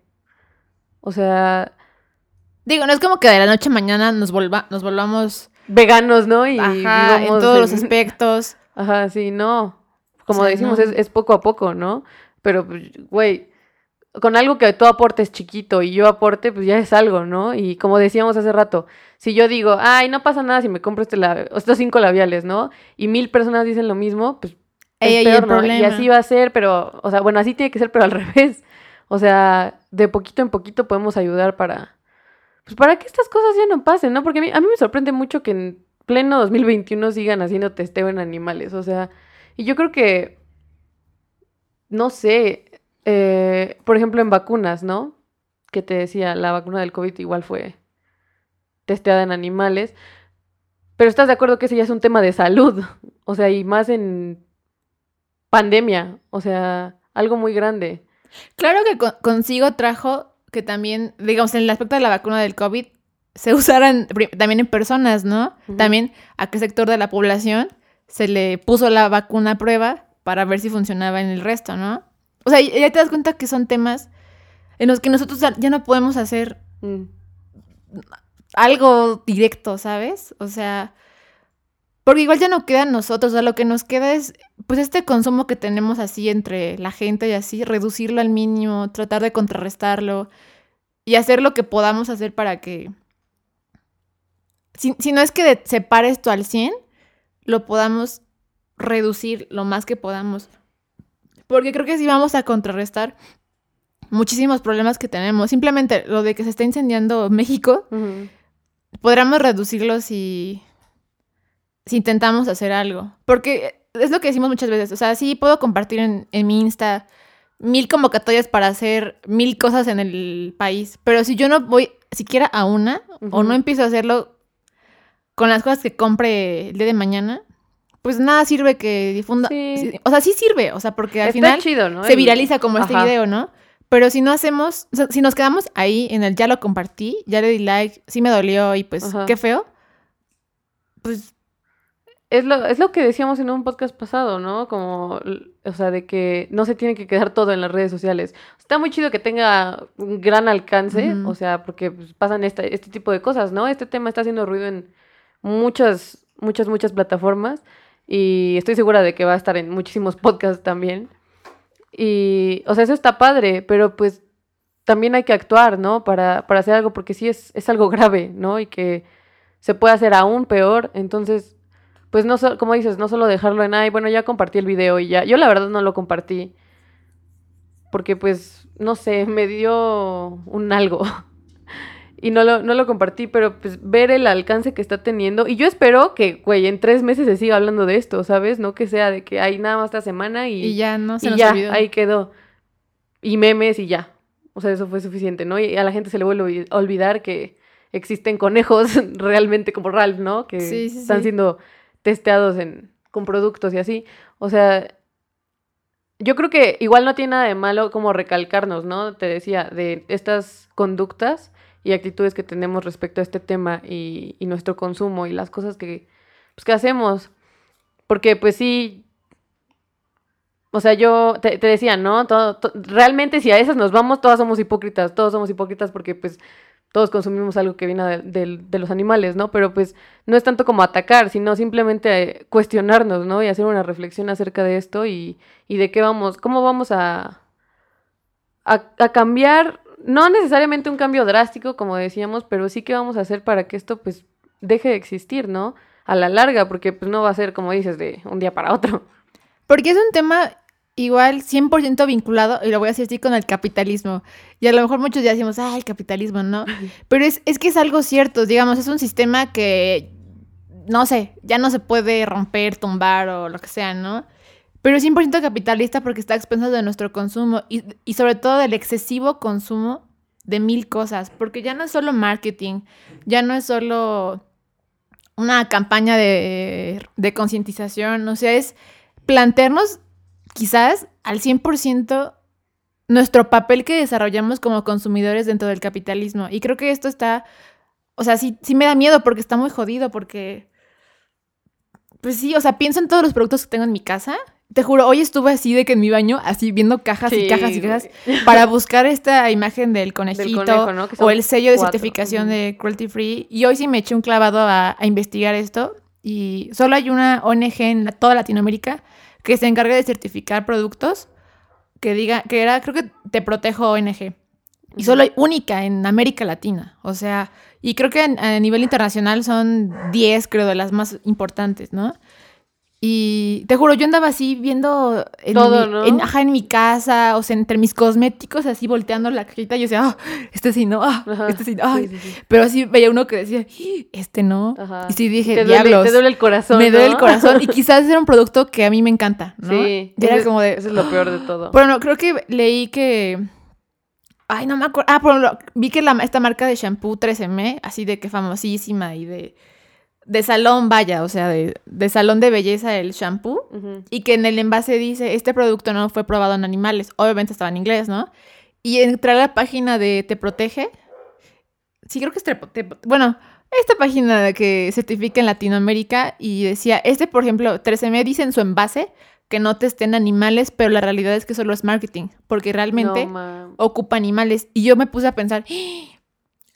O sea... Digo, no es como que de la noche a mañana nos, volva, nos volvamos... Veganos, ¿no? Y Ajá, en todos los aspectos. Ajá, sí, no. Como decimos, es, es poco a poco, ¿no? Pero, pues, güey, con algo que tú aportes chiquito y yo aporte, pues ya es algo, ¿no? Y como decíamos hace rato, si yo digo, ay, no pasa nada si me compro este estos cinco labiales, ¿no? Y mil personas dicen lo mismo, pues es peor, Y así va a ser, pero, o sea, bueno, así tiene que ser, pero al revés. O sea, de poquito en poquito podemos ayudar para, pues para que estas cosas ya no pasen, ¿no? Porque a mí, me sorprende mucho que en pleno 2021 sigan haciendo testeo en animales, o sea, y yo creo que, no sé, eh, por ejemplo, en vacunas, ¿no? Que te decía, la vacuna del COVID igual fue testeada en animales. Pero estás de acuerdo que ese ya es un tema de salud. O sea, y más en pandemia. O sea, algo muy grande. Claro que consigo trajo que también, digamos, en el aspecto de la vacuna del COVID, se usaran también en personas, ¿no? También a qué sector de la población se le puso la vacuna a prueba para ver si funcionaba en el resto, ¿no? O sea, ya te das cuenta que son temas en los que nosotros ya no podemos hacer mm, algo directo, ¿sabes? O sea, porque igual ya no queda nosotros, o sea, lo que nos queda es, pues, este consumo que tenemos así entre la gente y así, reducirlo al mínimo, tratar de contrarrestarlo y hacer lo que podamos hacer para que, si, si no es que separe esto al 100, lo podamos reducir lo más que podamos. Porque creo que sí vamos a contrarrestar muchísimos problemas que tenemos. Simplemente lo de que se está incendiando México, podríamos reducirlo si, si intentamos hacer algo. Porque es lo que decimos muchas veces. O sea, sí puedo compartir en, mi Insta mil convocatorias para hacer mil cosas en el país. Pero si yo no voy siquiera a una o no empiezo a hacerlo con las cosas que compre el día de mañana, pues nada sirve que difunda. O sea, sí sirve, o sea, porque al final se viraliza como este video, ¿no? Pero si no hacemos, o sea, si nos quedamos ahí en el ya lo compartí, ya le di like, sí me dolió y pues qué feo, pues... Es lo, es lo que decíamos en un podcast pasado, ¿no? Como, o sea, de que no se tiene que quedar todo en las redes sociales. Está muy chido que tenga un gran alcance, o sea, porque pues, pasan este, este tipo de cosas, ¿no? Este tema está haciendo ruido en muchas, muchas, muchas plataformas. Y estoy segura de que va a estar en muchísimos podcasts también. Y, o sea, eso está padre, pero pues también hay que actuar, ¿no? Para, para hacer algo, porque sí es, es algo grave, ¿no? Y que se puede hacer aún peor. Entonces, pues no, como dices, no solo dejarlo en, ay, bueno, ya compartí el video y ya. Yo la verdad no lo compartí. porque pues, no sé, me dio un algo. y no lo, no lo compartí, pero pues ver el alcance que está teniendo. Y yo espero que, güey, en tres meses se siga hablando de esto, ¿sabes? No que sea de que hay nada más esta semana y, y ya no se y nos ya, olvidó. ahí quedó. Y memes y ya. O sea, eso fue suficiente, ¿no? Y a la gente se le vuelve a olvidar que existen conejos realmente como Ralph, ¿no? Que Sí, sí, están sí. siendo testeados en, con productos y así. O sea, yo creo que igual no tiene nada de malo como recalcarnos, ¿no? Te decía, de estas conductas y actitudes que tenemos respecto a este tema y, y nuestro consumo y las cosas que, pues, que hacemos. Porque pues sí, o sea, yo te, decía, ¿no? Todo- to- realmente si a esas nos vamos, todas somos hipócritas, todos somos hipócritas porque pues todos consumimos algo que viene de, de- los animales, ¿no? Pero pues no es tanto como atacar, sino simplemente eh, cuestionarnos, ¿no? Y hacer una reflexión acerca de esto y, y de qué vamos, cómo vamos a, a, a cambiar, no necesariamente un cambio drástico, como decíamos, pero sí qué vamos a hacer para que esto pues deje de existir, ¿no? A la larga, porque pues no va a ser, como dices, de un día para otro. Porque es un tema igual 100% vinculado, y lo voy a decir así, con el capitalismo. Y a lo mejor muchos ya decimos, ah, el capitalismo, ¿no? Pero es, es que es algo cierto, digamos, es un sistema que, no sé, ya no se puede romper, tumbar o lo que sea, ¿no? Pero es 100% capitalista porque está a expensas de nuestro consumo y, y sobre todo del excesivo consumo de mil cosas, porque ya no es solo marketing, ya no es solo una campaña de, de concientización, o sea, es plantearnos quizás al 100% nuestro papel que desarrollamos como consumidores dentro del capitalismo. Y creo que esto está, o sea, sí, sí me da miedo porque está muy jodido, porque, pues sí, o sea, pienso en todos los productos que tengo en mi casa. Te juro, hoy estuve así de que en mi baño, así viendo cajas y cajas y cajas, güey. para buscar esta imagen del conejito conejo, ¿no? Que o el sello de certificación de cruelty free. Y hoy sí me eché un clavado a, a investigar esto. Y solo hay una ONG en la- toda Latinoamérica que se encarga de certificar productos que diga, que era, creo que Te Protejo ONG. Y solo hay única en América Latina. O sea, y creo que en- a nivel internacional son 10, creo, de las más importantes, ¿no? Y te juro, yo andaba así viendo en, Todo, mi, ¿no? en- ajá, en mi casa, o sea, entre mis cosméticos, así volteando la cajita, y yo decía, ah, este sí no, ah, este sí no. ay". sí, sí, sí. Pero así veía uno que decía, "Ih, este no. Ajá. Y sí dije, te duele, diablos. te duele el corazón. me duele ¿no? el corazón. Y quizás era un producto que a mí me encanta, ¿no? Sí, Y era eso es- como de. Eso es lo peor de todo. Bueno, creo que leí que. Ay, no me acuerdo. Ah, ejemplo, vi que la, esta marca de shampoo 13M, así de que famosísima y de. De salón, vaya, o sea, de, de salón de belleza el shampoo. Y que en el envase dice, este producto no fue probado en animales. Obviamente estaba en inglés, ¿no? Y entré a la página de Te Protege. Sí, creo que es Te, Te- Bueno, esta página que certifica en Latinoamérica y decía, este, por ejemplo, 13M dice en su envase que no testen animales, pero la realidad es que solo es marketing, porque realmente No, ocupa animales. Y yo me puse a pensar, ¡Ah!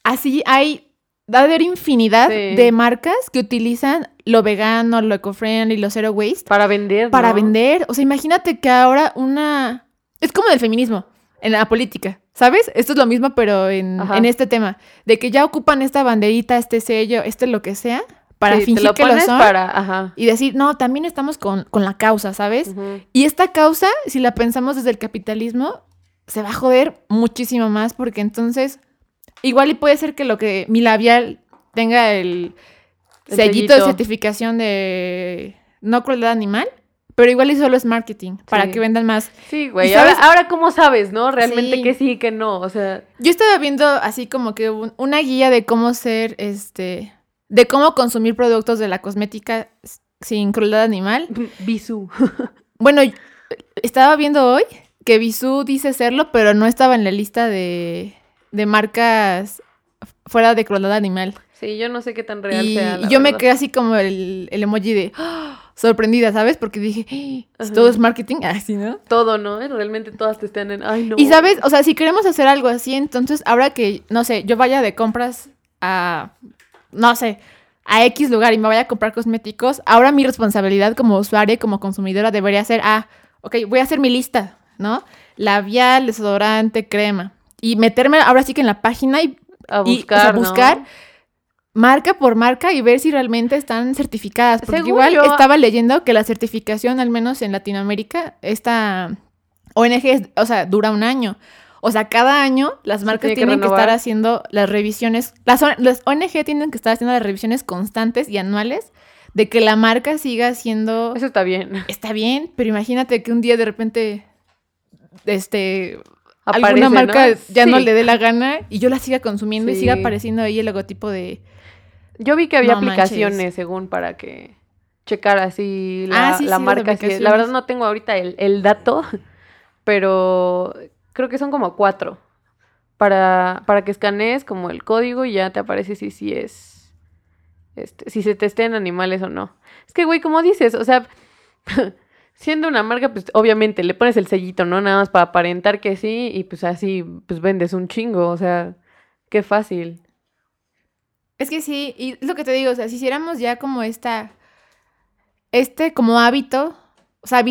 así hay, va a haber infinidad Sí. de marcas que utilizan lo vegano, lo eco-friendly, lo zero waste para vender. para ¿no? vender. O sea, imagínate que ahora una... Es como del feminismo en la política, ¿sabes? Esto es lo mismo, pero en, este tema. De que ya ocupan esta banderita, este sello, este lo que sea, para Sí, fingir lo que lo son. para, ajá. Y decir, no, también estamos con, con la causa, ¿sabes? Y esta causa, si la pensamos desde el capitalismo, se va a joder muchísimo más porque entonces igual y puede ser que lo que mi labial tenga el, El sellito de certificación de no crueldad animal, pero igual y solo es marketing para que vendan más. Sí, güey. ¿Y Ahora, ahora, ¿cómo sabes, no? Realmente Sí. que sí, que no. O sea, Yo estaba viendo así como que un- una guía de cómo ser este de cómo consumir productos de la cosmética sin crueldad animal. bisú. Bueno, y- estaba viendo hoy que Bisú dice serlo, pero no estaba en la lista de, de marcas fuera de crueldad animal. Sí, yo no sé qué tan real Y, sea. la y yo me quedé así como el, el emoji de ¡ah! sorprendida, ¿sabes? Porque dije, "Ah, si Ajá. todo es marketing, así, ¿no? Todo, ¿no? Realmente todas te están en. Ay, no. Y sabes, o sea, si queremos hacer algo así, entonces ahora que, no sé, yo vaya de compras a, no sé, a X lugar y me vaya a comprar cosméticos, ahora mi responsabilidad como usuaria y como consumidora debería ser, ah, ok, voy a hacer mi lista, ¿no? Labial, desodorante, crema. Y meterme ahora sí que en la página y, A y, o buscar. marca por marca y ver si realmente están certificadas. Porque Según igual yo- estaba leyendo que la certificación, al menos en Latinoamérica, esta ONG, o sea, dura un año. O sea, cada año las marcas tienen que, estar haciendo las revisiones, las, las ONG tienen que estar haciendo las revisiones constantes y anuales de que la marca siga siendo... Eso está bien. Está bien, pero imagínate que un día de repente, este, alguna marca ya no le dé la gana y yo la siga consumiendo y siga apareciendo ahí el logotipo de... Yo vi que había aplicaciones, según, para que checar así la, ah, marca. la verdad no tengo ahorita el, el dato, pero creo que son como cuatro. Para, para que escanees como el código y ya te aparece si sí es este, si se testeen animales o no. Es que, güey, como dices, o sea, siendo una marca, pues obviamente le pones el sellito, ¿no? Nada más para aparentar que sí y pues así, pues vendes un chingo, o sea, qué fácil. Es que sí, y es lo que te digo, o sea, si hiciéramos ya como esta, este como hábito, o sea,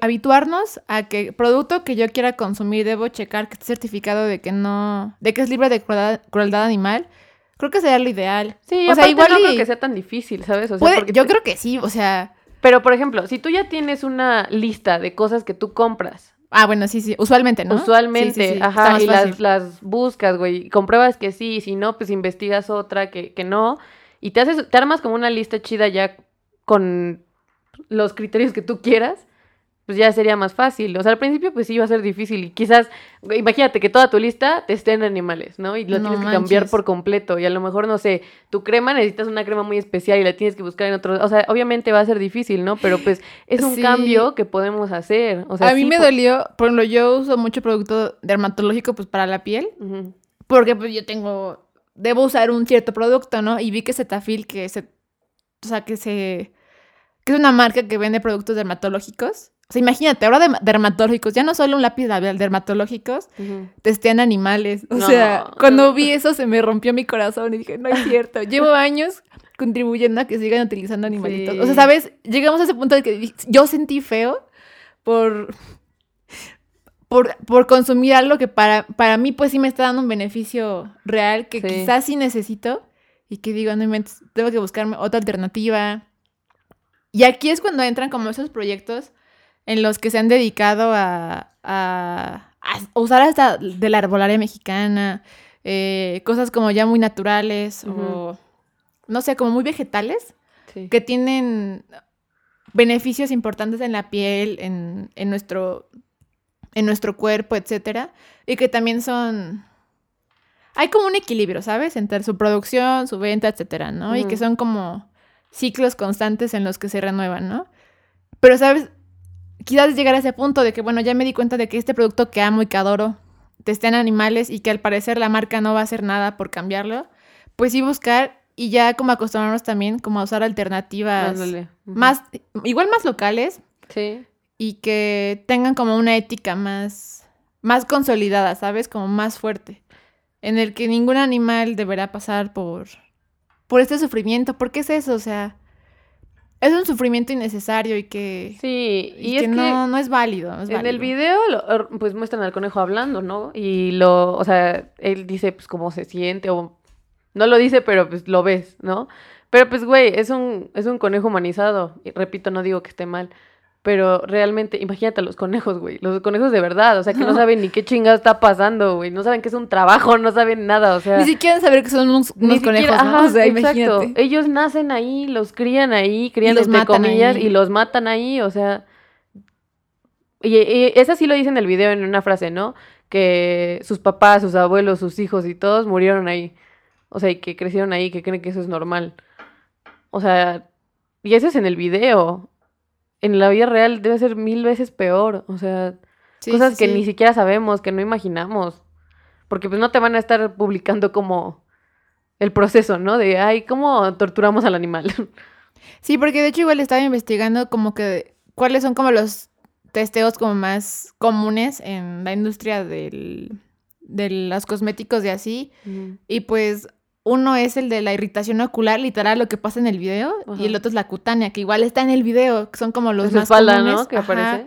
habituarnos a que producto que yo quiera consumir debo checar que esté certificado de que no, de que es libre de crueldad animal Creo que sería lo ideal. Sí, o sea, igual no creo que sea tan difícil, ¿sabes? O sea, yo creo que sí, o sea. Pero, por ejemplo, si tú ya tienes una lista de cosas que tú compras. Ah, bueno, sí, sí. Usualmente, ¿no? Usualmente, ajá. Y las, las, buscas, güey. Compruebas que sí, y si no, pues investigas otra que, que no. Y te haces, te armas como una lista chida ya con los criterios que tú quieras pues ya sería más fácil. O sea, al principio pues sí iba a ser difícil y quizás, imagínate que toda tu lista te esté en animales, ¿no? Y lo tienes que cambiar por completo y a lo mejor, no sé, tu crema necesitas una crema muy especial y la tienes que buscar en otro, o sea, obviamente va a ser difícil, ¿no? Pero pues es un cambio que podemos hacer. O sea, a mí me dolió, por ejemplo, yo uso mucho producto dermatológico pues para la piel, porque pues yo tengo, debo usar un cierto producto, ¿no? Y vi que Cetaphil, que se, o sea, que se, que es una marca que vende productos dermatológicos o sea, imagínate, ahora de dermatológicos, ya no solo un lápiz labial, dermatológicos, testean animales. O sea, cuando vi eso se me rompió mi corazón y dije, no es cierto. Llevo años contribuyendo a que sigan utilizando animalitos. O sea, ¿sabes? Llegamos a ese punto de que yo sentí feo por, por, por consumir algo que para, para mí pues sí me está dando un beneficio real que quizás sí necesito y que digo, no inventes, tengo que buscarme otra alternativa. Y aquí es cuando entran como esos proyectos en los que se han dedicado a, a, usar hasta de la arbolaria mexicana, eh, cosas como ya muy naturales o, no sé, como muy vegetales, que tienen beneficios importantes en la piel, en, en, nuestro, en nuestro cuerpo, etcétera, y que también son... Hay como un equilibrio, ¿sabes? Entre su producción, su venta, etcétera, ¿no? Y que son como ciclos constantes en los que se renuevan, ¿no? Pero, ¿sabes? Quizás llegar a ese punto de que, bueno, ya me di cuenta de que este producto que amo y que adoro en animales y que al parecer la marca no va a hacer nada por cambiarlo, pues sí buscar y ya como acostumbrarnos también como a usar alternativas más, igual más locales. Sí. Y que tengan como una ética más, más consolidada, ¿sabes? Como más fuerte. En el que ningún animal deberá pasar por, por este sufrimiento. ¿Por qué es eso? O sea, es un sufrimiento innecesario y que, sí, y, que, no, no, es válido, En el video, er, pues muestran al conejo hablando, ¿no? Y lo, o sea, él dice, pues, cómo se siente, o no lo dice, pero pues lo ves, ¿no? Pero pues, güey, es un, es un conejo humanizado. Y repito, no digo que esté mal. Pero realmente, imagínate a los conejos, güey. Los conejos de verdad, o sea, que no, saben ni qué chingada está pasando, güey. No saben que es un trabajo, no saben nada, o sea. Ni siquiera saber que son unos, conejos, ¿no? o sea, exacto. Ellos nacen ahí, los crían ahí, crían entre comillas, y los matan ahí, o sea. Y, y eso sí lo dice en el video en una frase, ¿no? Que sus papás, sus abuelos, sus hijos y todos murieron ahí. O sea, y que crecieron ahí, que creen que eso es normal. O sea, y eso es en el video en la vida real debe ser mil veces peor. O sea, cosas que ni siquiera sabemos, que no imaginamos. Porque pues no te van a estar publicando como el proceso, ¿no? De, ay, ¿cómo torturamos al animal? Sí, porque de hecho igual estaba investigando como que cuáles son como los testeos como más comunes en la industria del, de los cosméticos y así. Y pues uno es el de la irritación ocular, literal, lo que pasa en el video, y el otro es la cutánea, que igual está en el video, que son como los más espalda, ¿no? Que aparece.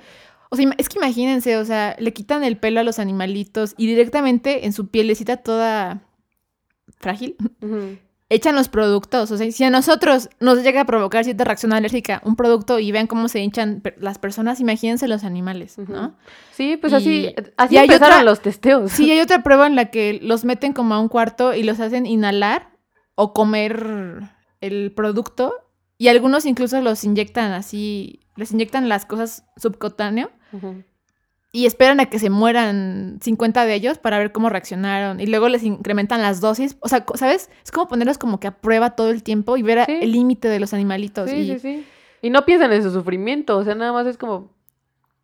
O sea, es que imagínense, o sea, le quitan el pelo a los animalitos y directamente en su pielecita toda frágil, echan los productos. O sea, si a nosotros nos llega a provocar cierta reacción alérgica un producto y vean cómo se hinchan las personas, imagínense los animales, ¿no? Sí, pues así, así empezaron los testeos. Sí, hay otra prueba en la que los meten como a un cuarto y los hacen inhalar o comer el producto y algunos incluso los inyectan así, les inyectan las cosas subcutáneo y esperan a que se mueran 50 de ellos para ver cómo reaccionaron y luego les incrementan las dosis. O sea, ¿sabes? Es como ponerlos como que a prueba todo el tiempo y ver el límite de los animalitos. Sí, y... sí, sí. Y no piensan en su sufrimiento, o sea, nada más es como,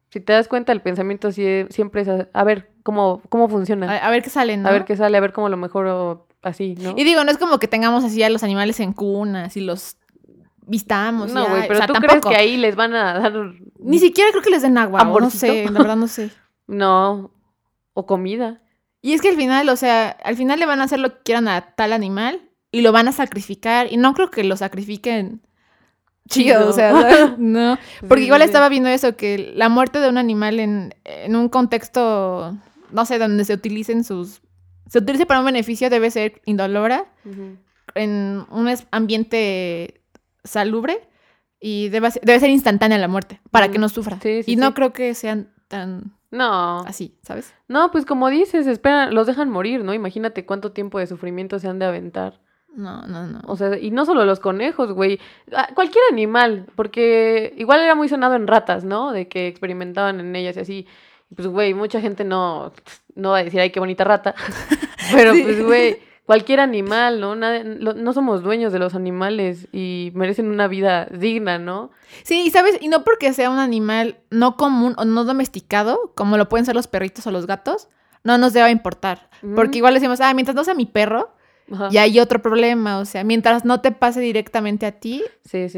si te das cuenta, el pensamiento siempre es a, ver cómo, cómo funciona. A, ver qué sale, ¿no? A ver qué sale, a ver cómo lo mejoro así, ¿no? Y digo, no es como que tengamos así a los animales en cunas y los vistamos. No, güey, pero ¿tú crees que ahí les van a dar ni siquiera creo que les den agua. no sé, la verdad no sé. no. O comida. Y es que al final, o sea, al final le van a hacer lo que quieran a tal animal y lo van a sacrificar. Y no creo que lo sacrifiquen chido, o sea, no. Porque igual estaba viendo eso, que la muerte de un animal en, un contexto, no sé, donde se utilicen sus... Se utilice para un beneficio debe ser indolora, en un ambiente salubre y debe, debe ser instantánea la muerte para que no sufra. y no creo que sean tan no. Así, ¿sabes? No, pues como dices, esperan, los dejan morir, ¿no? Imagínate cuánto tiempo de sufrimiento se han de aventar. No, no, no. O sea, y no solo los conejos, güey. Cualquier animal, porque igual era muy sonado en ratas, ¿no? De que experimentaban en ellas y así. Pues, güey, mucha gente no, no va a decir, ay, qué bonita rata. Pero, pues, güey, cualquier animal, ¿no? no somos dueños de los animales y merecen una vida digna, ¿no? Sí, y sabes, y no porque sea un animal no común o no domesticado, como lo pueden ser los perritos o los gatos, no nos deba importar. Porque igual decimos, ah, mientras no sea mi perro, y hay otro problema, o sea, mientras no te pase directamente a ti,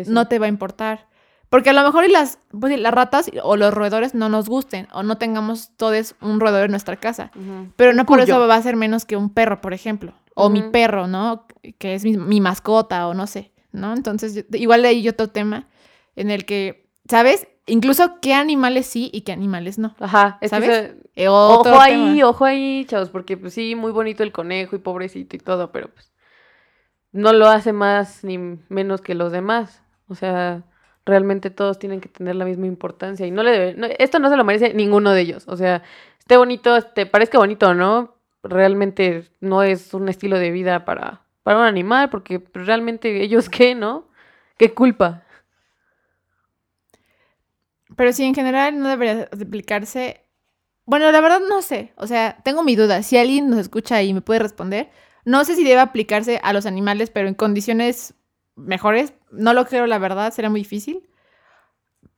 no te va a importar. Porque a lo mejor y las, pues, las ratas o los roedores no nos gusten o no tengamos todos un roedor en nuestra casa. Pero no por eso va a ser menos que un perro, por ejemplo. O mi perro, ¿no? Que es mi, mascota o no sé, ¿no? Entonces, igual hay otro tema en el que, ¿sabes? Incluso qué animales sí y qué animales no. Ajá, ¿sabes? Eh, ojo ahí, ojo ahí, chavos, porque pues sí, muy bonito el conejo y pobrecito y todo, pero pues no lo hace más ni menos que los demás. O sea, realmente todos tienen que tener la misma importancia y no le debe, esto no se lo merece ninguno de ellos. O sea, esté bonito, te parezca bonito o no, realmente no es un estilo de vida para, para un animal, porque realmente ellos qué, ¿no? ¿Qué culpa? Pero sí, en general no debería aplicarse. Bueno, la verdad no sé. O sea, tengo mi duda. Si alguien nos escucha y me puede responder, no sé si debe aplicarse a los animales, pero en condiciones mejores. No lo creo, la verdad, será muy difícil.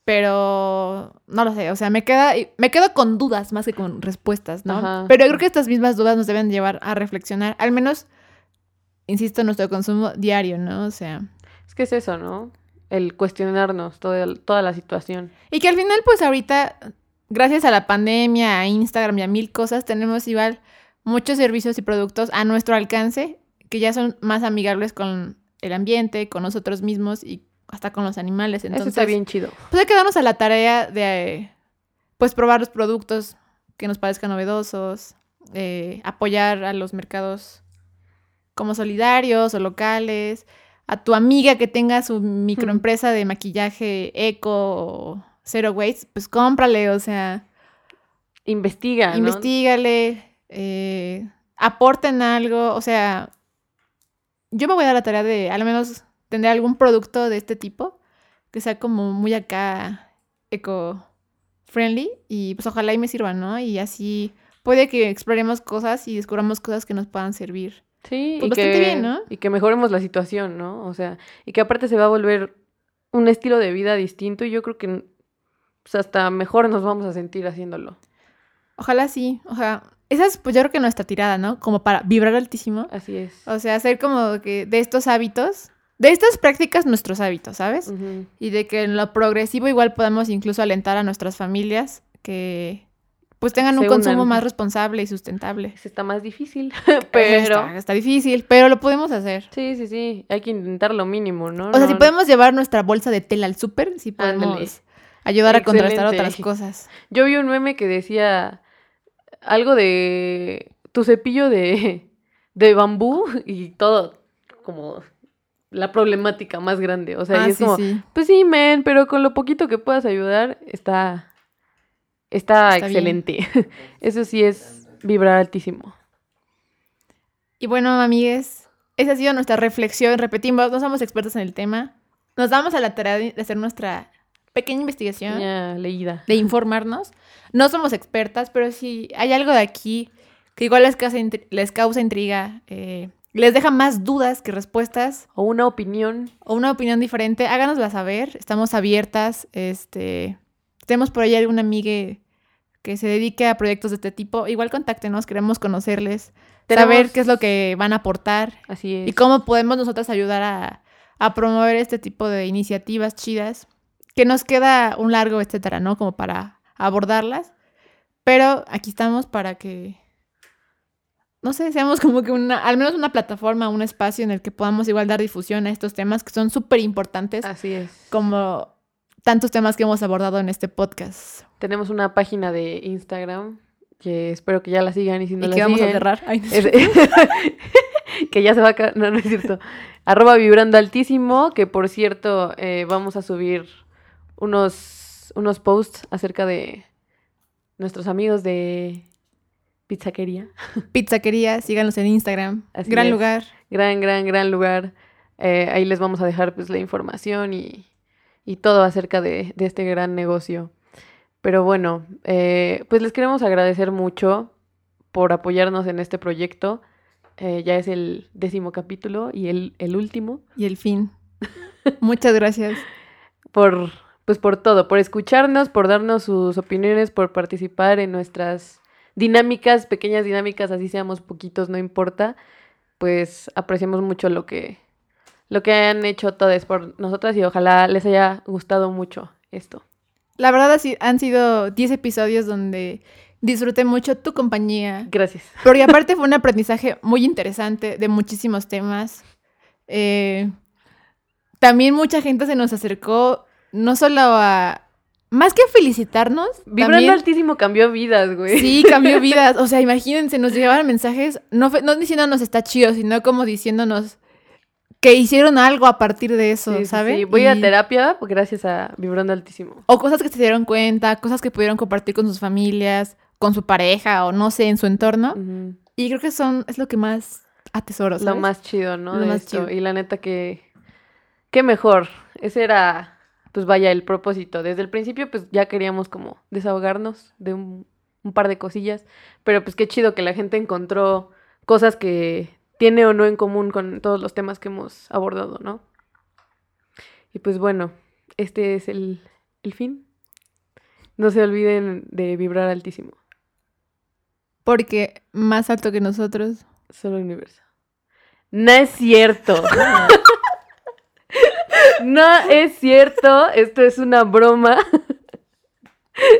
Pero no lo sé, o sea, me queda me quedo con dudas más que con respuestas, ¿no? Pero yo creo que estas mismas dudas nos deben llevar a reflexionar, al menos insisto, nuestro consumo diario, ¿no? O sea, es que es eso, ¿no? El cuestionarnos todo, toda la situación. Y que al final pues ahorita gracias a la pandemia, a Instagram y a mil cosas tenemos igual muchos servicios y productos a nuestro alcance que ya son más amigables con el ambiente, con nosotros mismos y hasta con los animales. Entonces, Eso está bien chido. Pues hay que darnos a la tarea de, pues, probar los productos que nos parezcan novedosos, eh, apoyar a los mercados como solidarios o locales, a tu amiga que tenga su microempresa de maquillaje eco o zero waste, pues cómprale, o sea... Investiga, ¿no? Investígale, eh, aporten algo, o sea, yo me voy a dar la tarea de al menos tener algún producto de este tipo que sea como muy acá eco-friendly y pues ojalá y me sirva, ¿no? Y así puede que exploremos cosas y descubramos cosas que nos puedan servir. Sí, pues y que, bien, ¿no? Y que mejoremos la situación, ¿no? O sea, y que aparte se va a volver un estilo de vida distinto y yo creo que pues, hasta mejor nos vamos a sentir haciéndolo. Ojalá sí, ojalá. Esa es, pues yo creo que nuestra tirada, ¿no? Como para vibrar altísimo. Así es. O sea, hacer como que de estos hábitos de estas prácticas nuestros hábitos, ¿sabes? Y de que en lo progresivo igual podemos incluso alentar a nuestras familias que pues tengan un consumo más responsable y sustentable. Está más difícil, pero... Está, difícil, pero lo podemos hacer. Sí, sí, sí, hay que intentar lo mínimo, ¿no? O sea, si podemos llevar nuestra bolsa de tela al súper, si podemos ayudar a contrastar otras cosas. Yo vi un meme que decía algo de tu cepillo de, de bambú y todo, como la problemática más grande. O sea, y ah, es como, pues sí, men, pero con lo poquito que puedas ayudar, está, está, excelente. Eso sí es vibrar altísimo. Y bueno, amigues, esa ha sido nuestra reflexión. Repetimos, no somos expertos en el tema. Nos damos a la tarea de hacer nuestra pequeña investigación. leída. De informarnos. No somos expertas, pero si hay algo de aquí que igual les causa, les causa intriga, eh, les deja más dudas que respuestas. O una opinión. O una opinión diferente, háganosla saber. Estamos abiertas. Este, tenemos por ahí alguna amiga que se dedique a proyectos de este tipo. Igual contáctenos, queremos conocerles saber qué es lo que van a aportar. Así es. Y cómo podemos nosotras ayudar a, promover este tipo de iniciativas chidas. Que nos queda un largo, etcétera, ¿no? Como para abordarlas. Pero aquí estamos para que, no sé, seamos como que una, al menos una plataforma, un espacio en el que podamos igual dar difusión a estos temas que son súper importantes. Así es. Como tantos temas que hemos abordado en este podcast. Tenemos una página de Instagram que espero que ya la sigan y si no ¿Y la que vamos a cerrar. que ya se va a... No, no es cierto. Arroba vibrando altísimo, que por cierto eh, vamos a subir unos, unos posts acerca de nuestros amigos de Pizzaquería. Pizzaquería, síganos en Instagram. gran lugar. Gran, gran, gran lugar. Eh, ahí les vamos a dejar pues la información y, y todo acerca de, de este gran negocio. Pero bueno, eh, pues les queremos agradecer mucho por apoyarnos en este proyecto. Eh, ya es el décimo capítulo y el, el último. Y el fin. Muchas gracias. por, pues por todo, por escucharnos, por darnos sus opiniones, por participar en nuestras dinámicas, pequeñas dinámicas, así seamos poquitos, no importa. Pues apreciamos mucho lo que, lo que han hecho todos por nosotras y ojalá les haya gustado mucho esto. La verdad han sido 10 episodios donde disfruté mucho tu compañía. Gracias. Porque aparte fue un aprendizaje muy interesante de muchísimos temas. Eh, también mucha gente se nos acercó, no solo a... Más que felicitarnos. Vibrando altísimo cambió vidas, güey. Sí, cambió vidas. O sea, imagínense, nos llegaban mensajes, no, no diciéndonos está chido, sino como diciéndonos que hicieron algo a partir de eso, ¿sabes? Sí, voy a terapia gracias a Vibrando Altísimo. O cosas que se dieron cuenta, cosas que pudieron compartir con sus familias, con su pareja o no sé, en su entorno. Y creo que son, es lo que más atesoro, ¿sabes? Lo más chido, ¿no? Lo más chido. Y la neta que, qué mejor. Ese era, pues vaya, el propósito. Desde el principio, pues ya queríamos como desahogarnos de un, un par de cosillas. Pero pues qué chido que la gente encontró cosas que tiene o no en común con todos los temas que hemos abordado, ¿no? Y pues bueno, este es el, fin. No se olviden de vibrar altísimo. Porque más alto que nosotros. Solo el universo. No es cierto. no es cierto. Esto es una broma.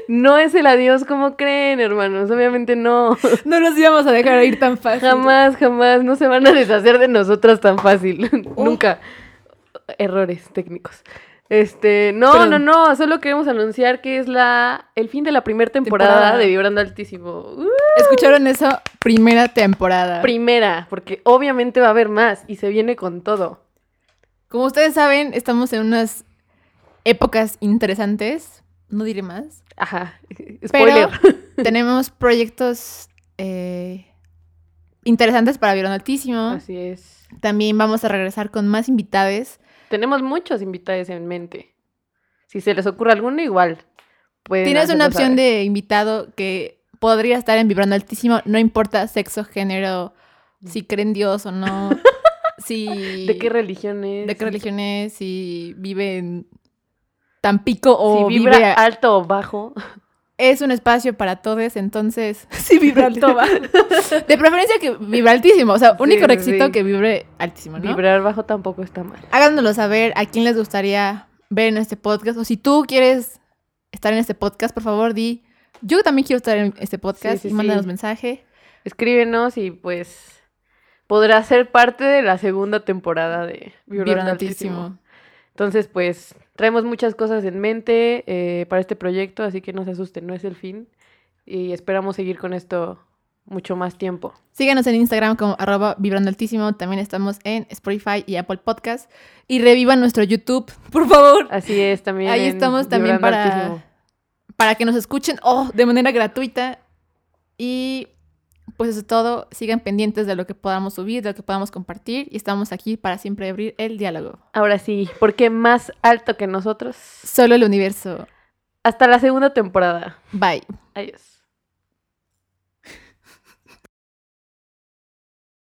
No es el adiós como creen, hermanos. Obviamente no. No los íbamos a dejar ir tan fácil. Jamás, jamás. No se van a deshacer de nosotras tan fácil. Nunca. Errores técnicos. Este, no, no, no, solo queremos anunciar que es la el fin de la primera temporada, de Vibrando Altísimo. ¡Uh! ¿Escucharon eso? Primera temporada. Primera, porque obviamente va a haber más y se viene con todo. Como ustedes saben, estamos en unas épocas interesantes no diré más. Ajá, spoiler. tenemos proyectos eh, interesantes para Vieron Altísimo. Así es. También vamos a regresar con más invitades. Tenemos muchos invitados en mente. Si se les ocurre alguno, igual. Tienes una opción de invitado que podría estar en Vibrando Altísimo, no importa sexo, género, si creen Dios o no. si... ¿De qué religión es? ¿De qué religión es? Si vive en Tampico o si vibra alto o bajo. Es un espacio para todos, entonces si vibra alto o bajo. De preferencia que vibra altísimo, o sea, único requisito que vibre altísimo, ¿no? Vibrar bajo tampoco está mal. Háganoslo saber a quién les gustaría ver en este podcast o si tú quieres estar en este podcast, por favor, di yo también quiero estar en este podcast y mándanos mensaje. Escríbenos y pues podrá ser parte de la segunda temporada de Altísimo. Entonces, pues Traemos muchas cosas en mente eh, para este proyecto, así que no se asusten, no es el fin. Y esperamos seguir con esto mucho más tiempo. Síganos en Instagram como arroba vibrando altísimo. También estamos en Spotify y Apple Podcast. Y revivan nuestro YouTube, por favor. Así es, también. Ahí estamos también para, para que nos escuchen oh, de manera gratuita. Y pues eso es todo. Sigan pendientes de lo que podamos subir, de lo que podamos compartir. Y estamos aquí para siempre abrir el diálogo. Ahora sí, porque más alto que nosotros. Solo el universo. Hasta la segunda temporada. Bye. Adiós.